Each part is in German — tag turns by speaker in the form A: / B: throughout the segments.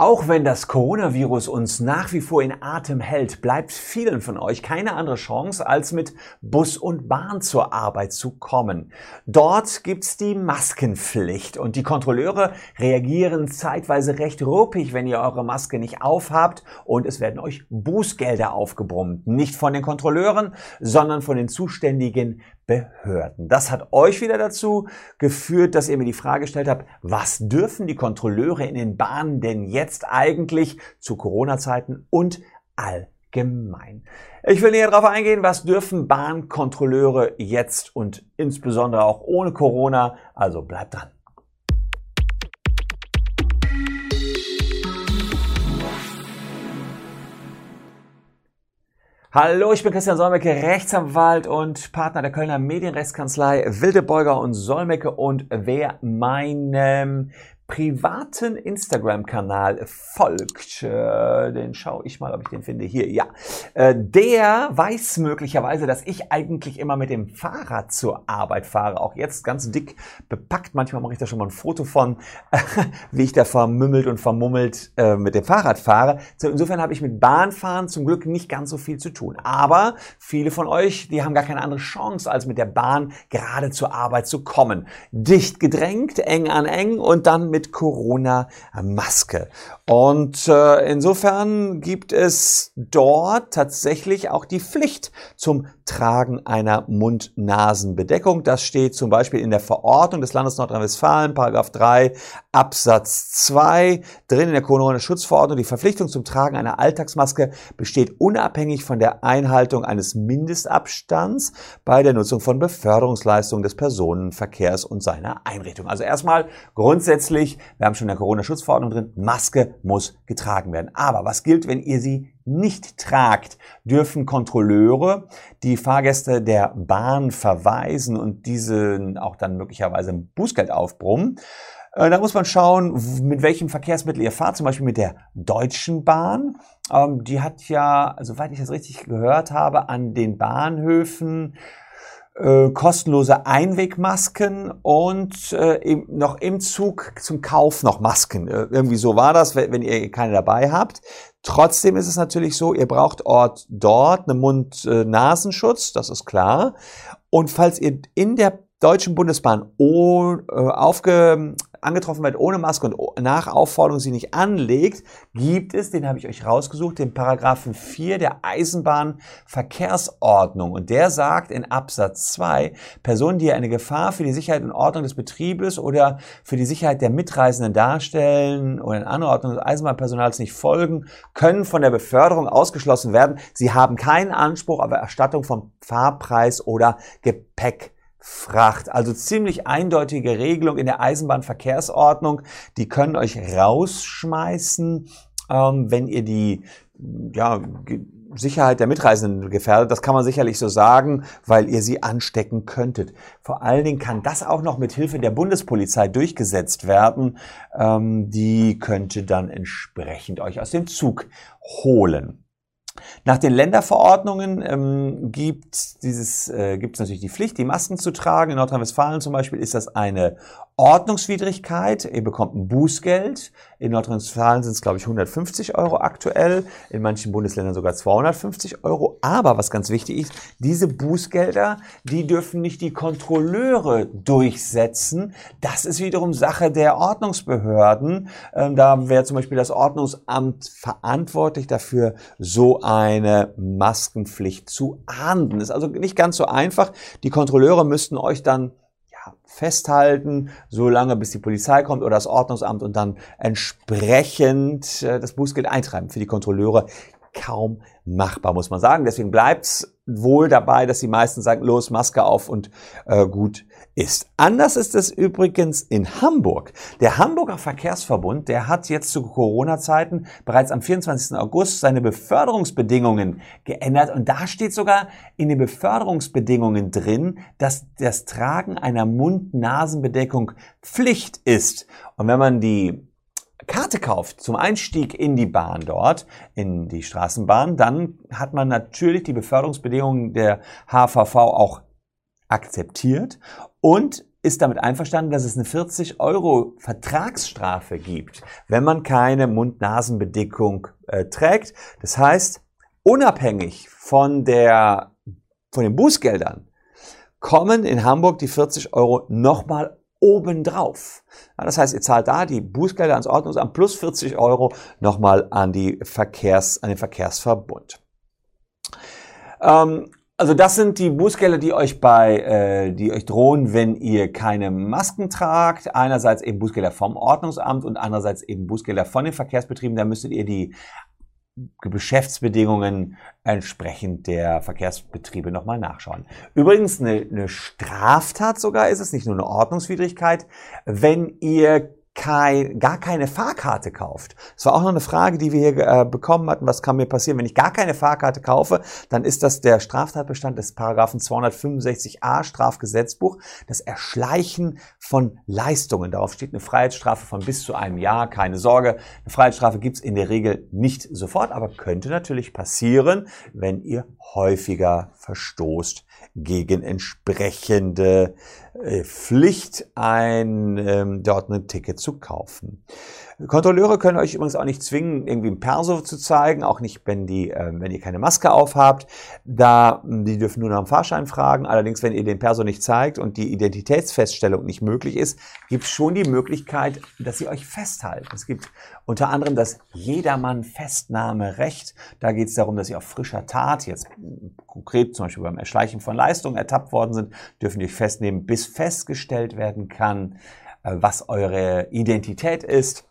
A: Auch wenn das Coronavirus uns nach wie vor in Atem hält, bleibt vielen von euch keine andere Chance, als mit Bus und Bahn zur Arbeit zu kommen. Dort gibt's die Maskenpflicht und die Kontrolleure reagieren zeitweise recht ruppig, wenn ihr eure Maske nicht aufhabt und es werden euch Bußgelder aufgebrummt. Nicht von den Kontrolleuren, sondern von den zuständigen Behörden. Das hat euch wieder dazu geführt, dass ihr mir die Frage gestellt habt, was dürfen die Kontrolleure in den Bahnen denn jetzt eigentlich zu Corona-Zeiten und allgemein? Ich will näher darauf eingehen, was dürfen Bahnkontrolleure jetzt und insbesondere auch ohne Corona, also bleibt dran. Hallo, ich bin Christian Solmecke, Rechtsanwalt und Partner der Kölner Medienrechtskanzlei Wildebeuger und Solmecke und wer meinem privaten Instagram-Kanal folgt, äh, den schaue ich mal, ob ich den finde. Hier, ja. Äh, der weiß möglicherweise, dass ich eigentlich immer mit dem Fahrrad zur Arbeit fahre. Auch jetzt ganz dick bepackt. Manchmal mache ich da schon mal ein Foto von, wie ich da vermümmelt und vermummelt äh, mit dem Fahrrad fahre. Insofern habe ich mit Bahnfahren zum Glück nicht ganz so viel zu tun. Aber viele von euch, die haben gar keine andere Chance, als mit der Bahn gerade zur Arbeit zu kommen. Dicht gedrängt, eng an eng und dann mit mit Corona-Maske. Und äh, insofern gibt es dort tatsächlich auch die Pflicht zum Tragen einer Mund-Nasen-Bedeckung. Das steht zum Beispiel in der Verordnung des Landes Nordrhein-Westfalen, Paragraph 3 Absatz 2, drin in der Corona-Schutzverordnung. Die Verpflichtung zum Tragen einer Alltagsmaske besteht unabhängig von der Einhaltung eines Mindestabstands bei der Nutzung von Beförderungsleistungen des Personenverkehrs und seiner Einrichtung. Also erstmal grundsätzlich wir haben schon in der Corona-Schutzverordnung drin, Maske muss getragen werden. Aber was gilt, wenn ihr sie nicht tragt, dürfen Kontrolleure die Fahrgäste der Bahn verweisen und diesen auch dann möglicherweise ein Bußgeld aufbrummen. Äh, da muss man schauen, mit welchem Verkehrsmittel ihr fahrt, zum Beispiel mit der Deutschen Bahn. Ähm, die hat ja, soweit ich das richtig gehört habe, an den Bahnhöfen äh, kostenlose Einwegmasken und äh, noch im Zug zum Kauf noch Masken. Irgendwie so war das, wenn ihr keine dabei habt. Trotzdem ist es natürlich so, ihr braucht Ort dort einen Mund-Nasenschutz, das ist klar. Und falls ihr in der Deutschen Bundesbahn äh, aufge, angetroffen wird ohne Maske und nach Aufforderung sie nicht anlegt, gibt es, den habe ich euch rausgesucht, den Paragraphen 4 der Eisenbahnverkehrsordnung. Und der sagt in Absatz 2, Personen, die eine Gefahr für die Sicherheit und Ordnung des Betriebes oder für die Sicherheit der Mitreisenden darstellen oder in Anordnung des Eisenbahnpersonals nicht folgen, können von der Beförderung ausgeschlossen werden. Sie haben keinen Anspruch auf Erstattung vom Fahrpreis oder Gepäck. Fracht. Also ziemlich eindeutige Regelung in der Eisenbahnverkehrsordnung. Die können euch rausschmeißen, ähm, wenn ihr die ja, Sicherheit der Mitreisenden gefährdet. Das kann man sicherlich so sagen, weil ihr sie anstecken könntet. Vor allen Dingen kann das auch noch mit Hilfe der Bundespolizei durchgesetzt werden. Ähm, die könnte dann entsprechend euch aus dem Zug holen. Nach den Länderverordnungen ähm, gibt dieses äh, gibt es natürlich die Pflicht, die Masken zu tragen. In Nordrhein-Westfalen zum Beispiel ist das eine Ordnungswidrigkeit. Ihr bekommt ein Bußgeld. In Nordrhein-Westfalen sind es glaube ich 150 Euro aktuell. In manchen Bundesländern sogar 250 Euro. Aber was ganz wichtig ist, diese Bußgelder, die dürfen nicht die Kontrolleure durchsetzen. Das ist wiederum Sache der Ordnungsbehörden. Ähm, da wäre zum Beispiel das Ordnungsamt verantwortlich dafür, so eine Maskenpflicht zu ahnden. Ist also nicht ganz so einfach. Die Kontrolleure müssten euch dann ja, festhalten, so lange bis die Polizei kommt oder das Ordnungsamt und dann entsprechend äh, das Bußgeld eintreiben. Für die Kontrolleure kaum machbar, muss man sagen. Deswegen bleibt's wohl dabei, dass die meisten sagen, los, Maske auf und äh, gut ist. Anders ist es übrigens in Hamburg. Der Hamburger Verkehrsverbund, der hat jetzt zu Corona-Zeiten bereits am 24. August seine Beförderungsbedingungen geändert und da steht sogar in den Beförderungsbedingungen drin, dass das Tragen einer Mund-Nasen-Bedeckung Pflicht ist. Und wenn man die Karte kauft zum Einstieg in die Bahn dort, in die Straßenbahn, dann hat man natürlich die Beförderungsbedingungen der HVV auch akzeptiert und ist damit einverstanden, dass es eine 40 Euro Vertragsstrafe gibt, wenn man keine Mund-Nasen-Bedeckung äh, trägt. Das heißt, unabhängig von der, von den Bußgeldern kommen in Hamburg die 40 Euro nochmal obendrauf. Ja, das heißt, ihr zahlt da die Bußgelder ans Ordnungsamt plus 40 Euro nochmal an, die Verkehrs, an den Verkehrsverbund. Ähm, also das sind die Bußgelder, die euch bei, äh, die euch drohen, wenn ihr keine Masken tragt. Einerseits eben Bußgelder vom Ordnungsamt und andererseits eben Bußgelder von den Verkehrsbetrieben. Da müsstet ihr die Geschäftsbedingungen entsprechend der Verkehrsbetriebe nochmal nachschauen. Übrigens eine, eine Straftat sogar ist es, nicht nur eine Ordnungswidrigkeit, wenn ihr kein, gar keine Fahrkarte kauft. Das war auch noch eine Frage, die wir hier äh, bekommen hatten. Was kann mir passieren, wenn ich gar keine Fahrkarte kaufe? Dann ist das der Straftatbestand des Paragraphen 265a Strafgesetzbuch, das Erschleichen von Leistungen. Darauf steht eine Freiheitsstrafe von bis zu einem Jahr. Keine Sorge, eine Freiheitsstrafe gibt's in der Regel nicht sofort, aber könnte natürlich passieren, wenn ihr häufiger verstoßt gegen entsprechende äh, Pflicht, ein ähm, dort ein Ticket zu kaufen. Kontrolleure können euch übrigens auch nicht zwingen, irgendwie ein Perso zu zeigen, auch nicht, wenn, die, äh, wenn ihr keine Maske aufhabt. Da, die dürfen nur nach dem Fahrschein fragen. Allerdings, wenn ihr den Perso nicht zeigt und die Identitätsfeststellung nicht möglich ist, gibt es schon die Möglichkeit, dass sie euch festhalten. Es gibt unter anderem das Jedermann-Festnahmerecht. Da geht es darum, dass ihr auf frischer Tat, jetzt konkret zum Beispiel beim Erschleichen von Leistungen ertappt worden sind, dürfen die euch festnehmen, bis festgestellt werden kann, was eure Identität ist.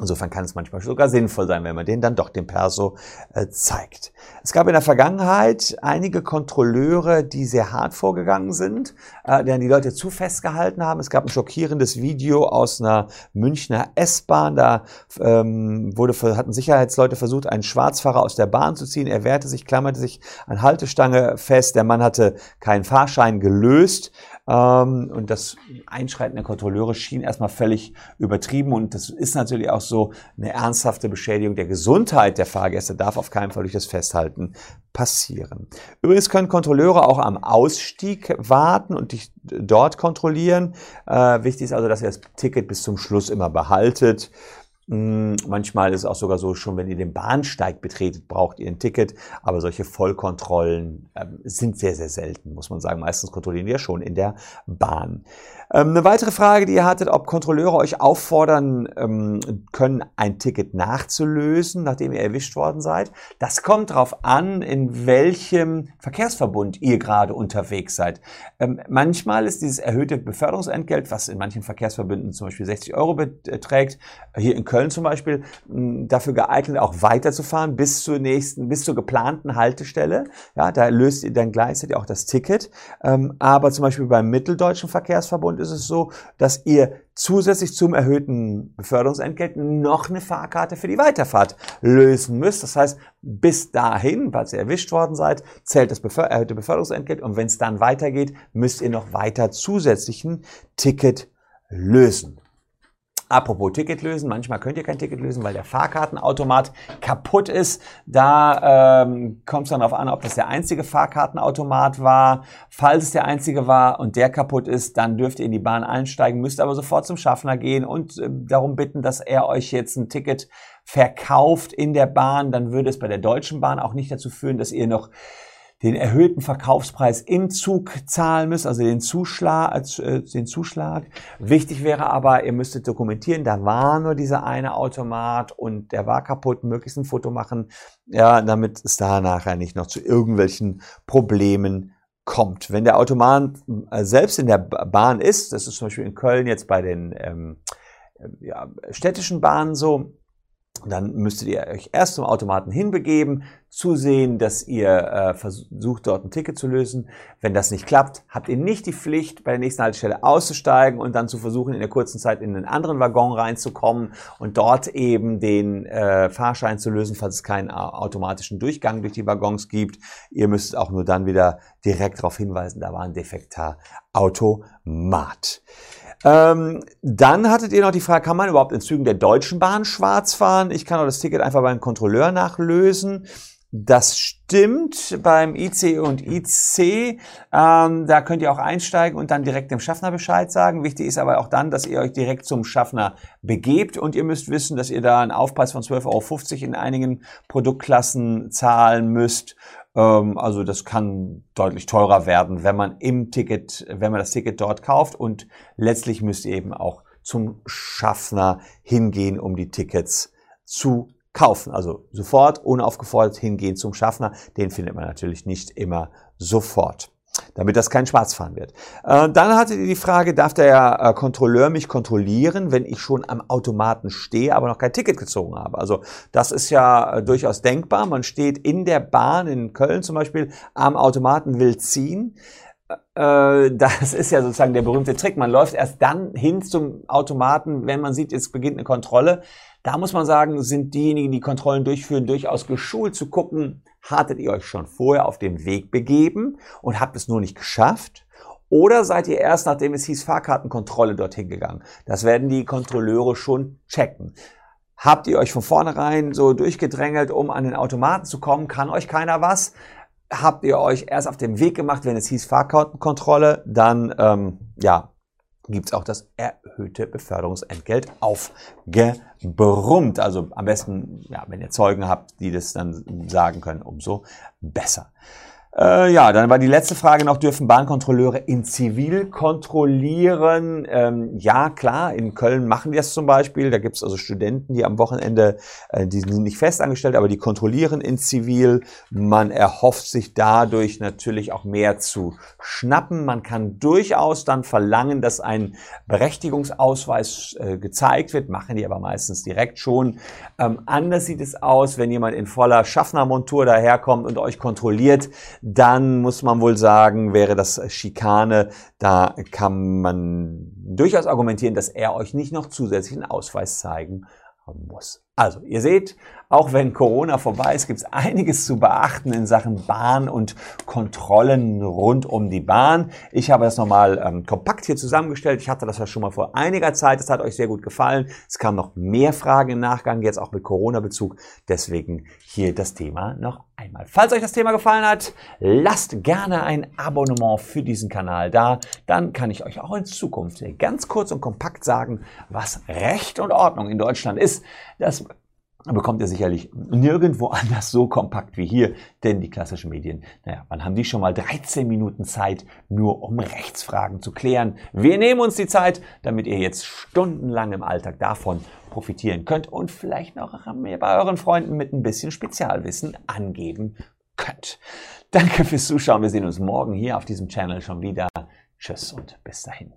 A: Insofern kann es manchmal sogar sinnvoll sein, wenn man den dann doch dem Perso äh, zeigt. Es gab in der Vergangenheit einige Kontrolleure, die sehr hart vorgegangen sind, äh, deren die Leute zu festgehalten haben. Es gab ein schockierendes Video aus einer Münchner S-Bahn. Da ähm, wurde, hatten Sicherheitsleute versucht, einen Schwarzfahrer aus der Bahn zu ziehen. Er wehrte sich, klammerte sich an Haltestange fest. Der Mann hatte keinen Fahrschein gelöst. Ähm, und das Einschreiten der Kontrolleure schien erstmal völlig übertrieben. Und das ist natürlich auch so eine ernsthafte Beschädigung der Gesundheit der Fahrgäste darf auf keinen Fall durch das Festhalten passieren. Übrigens können Kontrolleure auch am Ausstieg warten und dich dort kontrollieren. Äh, wichtig ist also, dass ihr das Ticket bis zum Schluss immer behaltet. Hm, manchmal ist es auch sogar so, schon wenn ihr den Bahnsteig betretet, braucht ihr ein Ticket. Aber solche Vollkontrollen äh, sind sehr, sehr selten, muss man sagen. Meistens kontrollieren wir schon in der Bahn. Ähm, eine weitere Frage, die ihr hattet, ob Kontrolleure euch auffordern ähm, können, ein Ticket nachzulösen, nachdem ihr erwischt worden seid. Das kommt darauf an, in welchem Verkehrsverbund ihr gerade unterwegs seid. Ähm, manchmal ist dieses erhöhte Beförderungsentgelt, was in manchen Verkehrsverbünden zum Beispiel 60 Euro beträgt, hier in Köln zum Beispiel, dafür geeignet, auch weiterzufahren bis zur nächsten, bis zur geplanten Haltestelle. Ja, da löst ihr dann gleichzeitig auch das Ticket. aber zum Beispiel beim Mitteldeutschen Verkehrsverbund ist es so, dass ihr zusätzlich zum erhöhten Beförderungsentgelt noch eine Fahrkarte für die Weiterfahrt lösen müsst. Das heißt, bis dahin, falls ihr erwischt worden seid, zählt das erhöhte Beförderungsentgelt und wenn es dann weitergeht, müsst ihr noch weiter zusätzlichen Ticket lösen. Apropos Ticket lösen, manchmal könnt ihr kein Ticket lösen, weil der Fahrkartenautomat kaputt ist. Da ähm, kommt es dann darauf an, ob das der einzige Fahrkartenautomat war. Falls es der einzige war und der kaputt ist, dann dürft ihr in die Bahn einsteigen, müsst aber sofort zum Schaffner gehen und äh, darum bitten, dass er euch jetzt ein Ticket verkauft in der Bahn. Dann würde es bei der Deutschen Bahn auch nicht dazu führen, dass ihr noch den erhöhten Verkaufspreis im Zug zahlen müsst, also den Zuschlag, äh, den Zuschlag. Wichtig wäre aber, ihr müsstet dokumentieren, da war nur dieser eine Automat und der war kaputt, möglichst ein Foto machen, ja, damit es da nachher nicht noch zu irgendwelchen Problemen kommt. Wenn der Automat äh, selbst in der Bahn ist, das ist zum Beispiel in Köln jetzt bei den ähm, ja, städtischen Bahnen so, dann müsstet ihr euch erst zum Automaten hinbegeben, zusehen, dass ihr äh, versucht, dort ein Ticket zu lösen. Wenn das nicht klappt, habt ihr nicht die Pflicht, bei der nächsten Haltestelle auszusteigen und dann zu versuchen, in der kurzen Zeit in einen anderen Waggon reinzukommen und dort eben den äh, Fahrschein zu lösen, falls es keinen automatischen Durchgang durch die Waggons gibt. Ihr müsst auch nur dann wieder direkt darauf hinweisen, da war ein defekter Automat. Ähm, dann hattet ihr noch die Frage, kann man überhaupt in Zügen der Deutschen Bahn schwarz fahren? Ich kann auch das Ticket einfach beim Kontrolleur nachlösen. Das stimmt beim IC und IC. Ähm, da könnt ihr auch einsteigen und dann direkt dem Schaffner Bescheid sagen. Wichtig ist aber auch dann, dass ihr euch direkt zum Schaffner begebt und ihr müsst wissen, dass ihr da einen Aufpreis von 12,50 Euro in einigen Produktklassen zahlen müsst. Ähm, also das kann deutlich teurer werden, wenn man im Ticket, wenn man das Ticket dort kauft und letztlich müsst ihr eben auch zum Schaffner hingehen, um die Tickets zu kaufen. Also sofort, unaufgefordert hingehen zum Schaffner. Den findet man natürlich nicht immer sofort damit das kein Schwarzfahren wird. Äh, dann ihr die Frage, darf der äh, Kontrolleur mich kontrollieren, wenn ich schon am Automaten stehe, aber noch kein Ticket gezogen habe? Also das ist ja äh, durchaus denkbar. Man steht in der Bahn in Köln zum Beispiel am Automaten, will ziehen. Äh, das ist ja sozusagen der berühmte Trick. Man läuft erst dann hin zum Automaten, wenn man sieht, es beginnt eine Kontrolle. Da muss man sagen, sind diejenigen, die Kontrollen durchführen, durchaus geschult zu gucken, hattet ihr euch schon vorher auf den Weg begeben und habt es nur nicht geschafft? Oder seid ihr erst, nachdem es hieß Fahrkartenkontrolle, dorthin gegangen? Das werden die Kontrolleure schon checken. Habt ihr euch von vornherein so durchgedrängelt, um an den Automaten zu kommen? Kann euch keiner was? Habt ihr euch erst auf den Weg gemacht, wenn es hieß Fahrkartenkontrolle? Dann, ähm, ja, gibt es auch das erhöhte Beförderungsentgelt aufgebrummt. Also am besten, ja, wenn ihr Zeugen habt, die das dann sagen können, umso besser. Äh, ja, dann war die letzte Frage noch, dürfen Bahnkontrolleure in Zivil kontrollieren? Ähm, ja, klar, in Köln machen die das zum Beispiel. Da gibt es also Studenten, die am Wochenende, äh, die sind nicht festangestellt, aber die kontrollieren in Zivil. Man erhofft sich dadurch natürlich auch mehr zu schnappen. Man kann durchaus dann verlangen, dass ein Berechtigungsausweis äh, gezeigt wird, machen die aber meistens direkt schon. Ähm, anders sieht es aus, wenn jemand in voller Schaffnermontur daherkommt und euch kontrolliert dann muss man wohl sagen, wäre das Schikane. Da kann man durchaus argumentieren, dass er euch nicht noch zusätzlichen Ausweis zeigen muss. Also, ihr seht, auch wenn Corona vorbei ist, gibt es einiges zu beachten in Sachen Bahn und Kontrollen rund um die Bahn. Ich habe das nochmal ähm, kompakt hier zusammengestellt. Ich hatte das ja schon mal vor einiger Zeit. Das hat euch sehr gut gefallen. Es kamen noch mehr Fragen im Nachgang, jetzt auch mit Corona-Bezug. Deswegen hier das Thema noch einmal. Falls euch das Thema gefallen hat, lasst gerne ein Abonnement für diesen Kanal da. Dann kann ich euch auch in Zukunft ganz kurz und kompakt sagen, was Recht und Ordnung in Deutschland ist. Das bekommt ihr sicherlich nirgendwo anders so kompakt wie hier, denn die klassischen Medien, naja, wann haben die schon mal 13 Minuten Zeit, nur um Rechtsfragen zu klären? Wir nehmen uns die Zeit, damit ihr jetzt stundenlang im Alltag davon profitieren könnt und vielleicht noch bei euren Freunden mit ein bisschen Spezialwissen angeben könnt. Danke fürs Zuschauen. Wir sehen uns morgen hier auf diesem Channel schon wieder. Tschüss und bis dahin.